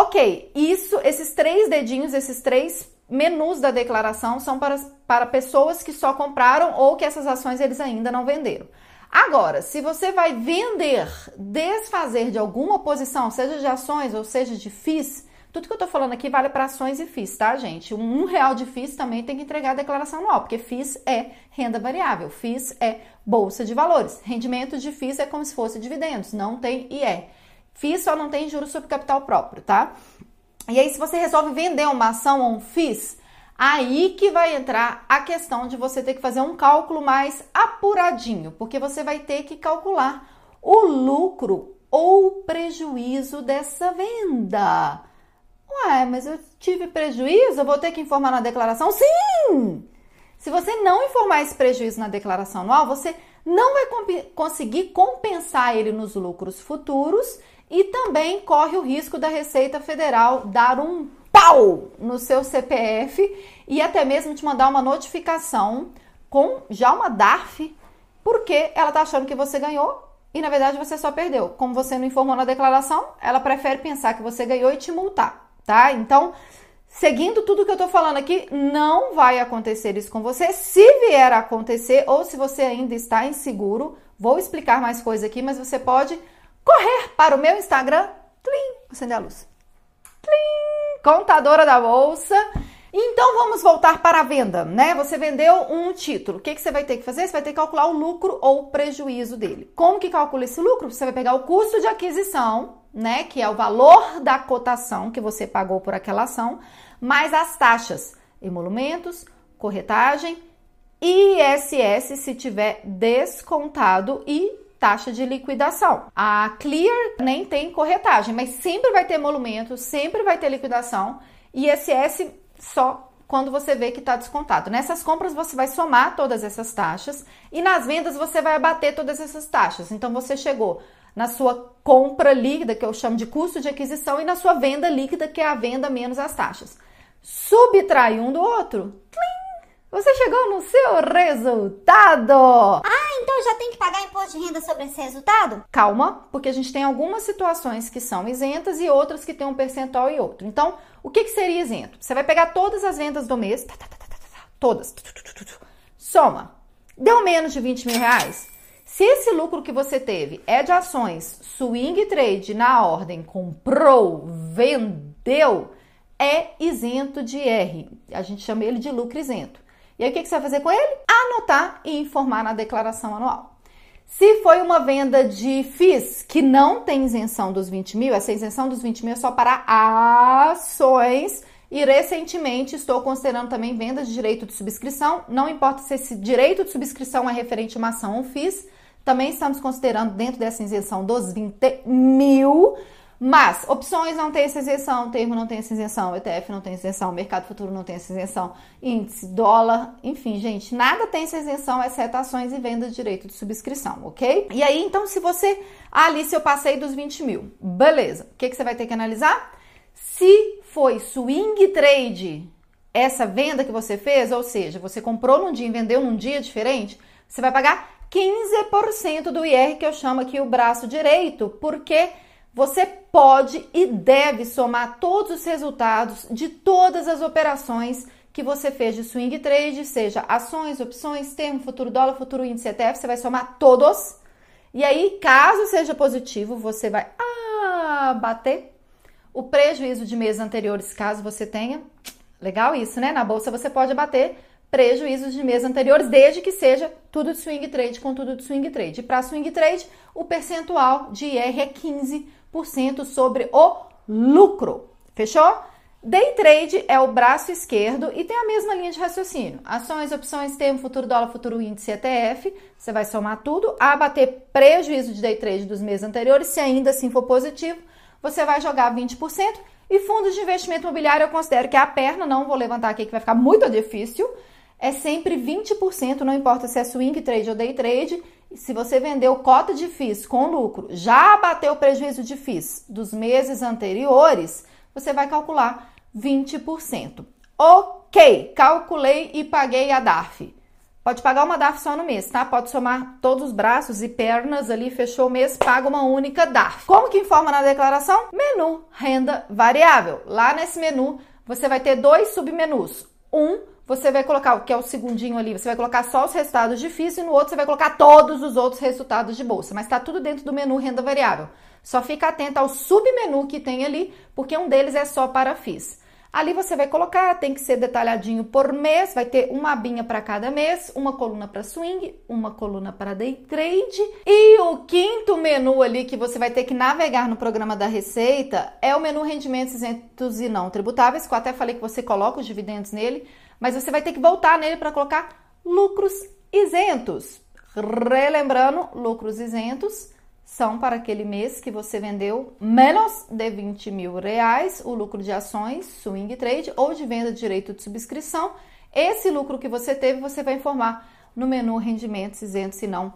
Ok, isso, esses três dedinhos, esses três menus da declaração são para, para pessoas que só compraram ou que essas ações eles ainda não venderam. Agora, se você vai vender, desfazer de alguma posição, seja de ações ou seja de FIIs, tudo que eu tô falando aqui vale para ações e FIIs, tá, gente? Um real de FIIs também tem que entregar a declaração anual, porque FIIs é renda variável, FIIs é bolsa de valores. Rendimento de FIIs é como se fosse dividendos, não tem e é. FIIs só não tem juros sobre capital próprio, tá? E aí, se você resolve vender uma ação ou um FIIs, aí que vai entrar a questão de você ter que fazer um cálculo mais apuradinho, porque você vai ter que calcular o lucro ou prejuízo dessa venda. Ué, mas eu tive prejuízo, eu vou ter que informar na declaração? Sim! Se você não informar esse prejuízo na declaração anual, você não vai comp conseguir compensar ele nos lucros futuros e também corre o risco da Receita Federal dar um pau no seu CPF e até mesmo te mandar uma notificação com já uma DARF, porque ela tá achando que você ganhou e na verdade você só perdeu. Como você não informou na declaração, ela prefere pensar que você ganhou e te multar tá? Então, seguindo tudo que eu tô falando aqui, não vai acontecer isso com você. Se vier a acontecer ou se você ainda está inseguro, vou explicar mais coisa aqui, mas você pode correr para o meu Instagram, tlim, acender a luz. Tlim, contadora da bolsa. Então vamos voltar para a venda, né? Você vendeu um título. O que, que você vai ter que fazer? Você vai ter que calcular o lucro ou o prejuízo dele. Como que calcula esse lucro? Você vai pegar o custo de aquisição né, que é o valor da cotação que você pagou por aquela ação, mais as taxas, emolumentos, corretagem, ISS se tiver descontado e taxa de liquidação. A Clear nem tem corretagem, mas sempre vai ter emolumento, sempre vai ter liquidação. ISS só quando você vê que está descontado. Nessas compras você vai somar todas essas taxas e nas vendas você vai abater todas essas taxas. Então você chegou na sua compra líquida, que eu chamo de custo de aquisição, e na sua venda líquida, que é a venda menos as taxas. Subtrai um do outro. Tlim! Você chegou no seu resultado! Então já tem que pagar imposto de renda sobre esse resultado? Calma, porque a gente tem algumas situações que são isentas e outras que tem um percentual e outro. Então, o que, que seria isento? Você vai pegar todas as vendas do mês, todas, soma. Deu menos de 20 mil reais? Se esse lucro que você teve é de ações swing trade na ordem comprou, vendeu, é isento de R. A gente chama ele de lucro isento. E aí o que você vai fazer com ele? Anotar e informar na declaração anual. Se foi uma venda de FIIs que não tem isenção dos 20 mil, essa isenção dos 20 mil é só para ações. E recentemente estou considerando também vendas de direito de subscrição. Não importa se esse direito de subscrição é referente a uma ação ou FIIs, também estamos considerando dentro dessa isenção dos 20 mil. Mas opções não tem essa isenção, termo não tem essa isenção, ETF não tem isenção, mercado futuro não tem essa isenção, índice, dólar, enfim, gente, nada tem essa isenção, exceto ações e venda de direito de subscrição, ok? E aí, então, se você. Ah, Alice, eu passei dos 20 mil. Beleza. O que, que você vai ter que analisar? Se foi swing trade essa venda que você fez, ou seja, você comprou num dia e vendeu num dia diferente, você vai pagar 15% do IR, que eu chamo aqui o braço direito, porque você pode e deve somar todos os resultados de todas as operações que você fez de swing trade, seja ações, opções, termo, futuro dólar, futuro índice ETF, você vai somar todos. E aí, caso seja positivo, você vai ah, bater o prejuízo de meses anteriores, caso você tenha. Legal isso, né? Na bolsa você pode bater prejuízos de meses anteriores, desde que seja tudo de swing trade com tudo de swing trade. Para swing trade, o percentual de IR é 15% sobre o lucro. Fechou? Day trade é o braço esquerdo e tem a mesma linha de raciocínio. Ações, opções, termo, futuro dólar, futuro índice ETF. Você vai somar tudo, abater prejuízo de day trade dos meses anteriores. Se ainda assim for positivo, você vai jogar 20%. E fundos de investimento imobiliário eu considero que é a perna, não vou levantar aqui que vai ficar muito difícil é sempre 20%, não importa se é swing trade ou day trade. Se você vendeu cota de FIIs com lucro, já bateu o prejuízo de FIIs dos meses anteriores, você vai calcular 20%. Ok, calculei e paguei a DARF. pode pagar uma DARF só no mês, tá? Pode somar todos os braços e pernas ali, fechou o mês, paga uma única DARF. Como que informa na declaração? Menu, renda variável. Lá nesse menu, você vai ter dois submenus. Um, você vai colocar o que é o segundinho ali, você vai colocar só os resultados de FIS e no outro você vai colocar todos os outros resultados de bolsa, mas está tudo dentro do menu renda variável. Só fica atento ao submenu que tem ali, porque um deles é só para FIS. Ali você vai colocar, tem que ser detalhadinho por mês, vai ter uma abinha para cada mês, uma coluna para swing, uma coluna para day trade. E o quinto menu ali que você vai ter que navegar no programa da Receita é o menu rendimentos isentos e não tributáveis, que eu até falei que você coloca os dividendos nele, mas você vai ter que voltar nele para colocar lucros isentos. Relembrando, lucros isentos são para aquele mês que você vendeu menos de 20 mil reais, o lucro de ações, swing trade ou de venda de direito de subscrição. Esse lucro que você teve, você vai informar no menu rendimentos isentos e não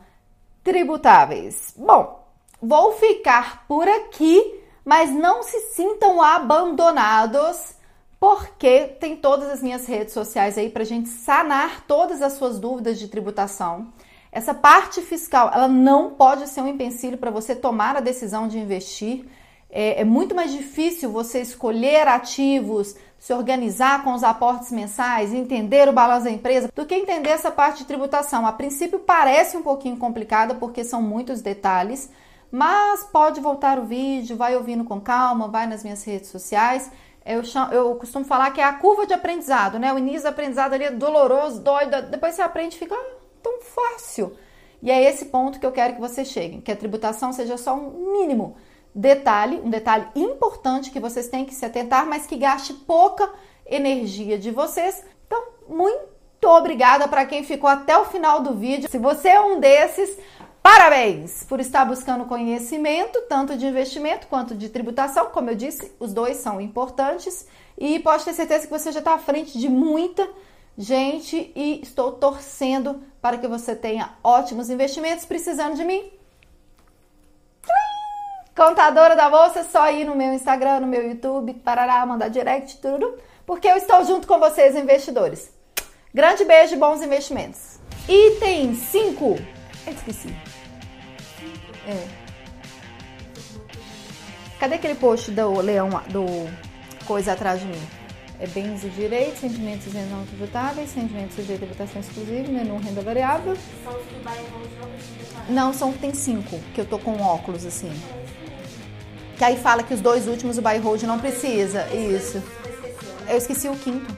tributáveis. Bom, vou ficar por aqui, mas não se sintam abandonados, porque tem todas as minhas redes sociais aí para gente sanar todas as suas dúvidas de tributação. Essa parte fiscal, ela não pode ser um empecilho para você tomar a decisão de investir. É, é, muito mais difícil você escolher ativos, se organizar com os aportes mensais, entender o balanço da empresa, do que entender essa parte de tributação. A princípio parece um pouquinho complicada porque são muitos detalhes, mas pode voltar o vídeo, vai ouvindo com calma, vai nas minhas redes sociais. Eu, chamo, eu costumo falar que é a curva de aprendizado, né? O início do aprendizado ali é doloroso, doido, depois você aprende fica tão fácil. E é esse ponto que eu quero que você chegue, que a tributação seja só um mínimo detalhe, um detalhe importante que vocês têm que se atentar, mas que gaste pouca energia de vocês. Então, muito obrigada para quem ficou até o final do vídeo. Se você é um desses, parabéns por estar buscando conhecimento, tanto de investimento quanto de tributação. Como eu disse, os dois são importantes e pode ter certeza que você já está à frente de muita gente e estou torcendo para que você tenha ótimos investimentos. Precisando de mim? Contadora da Bolsa, é só ir no meu Instagram, no meu YouTube, parará, mandar direct, tudo, porque eu estou junto com vocês, investidores. Grande beijo e bons investimentos. Item 5. Esqueci. É. Cadê aquele post do leão, do coisa atrás de mim? é bens e direitos, rendimentos não tributáveis, rendimentos sujeitos a tributação exclusiva, menu renda variável. São os que não Não, são, tem cinco, que eu tô com óculos assim. Que aí fala que os dois últimos o buy hold não precisa. Isso. Eu esqueci o quinto.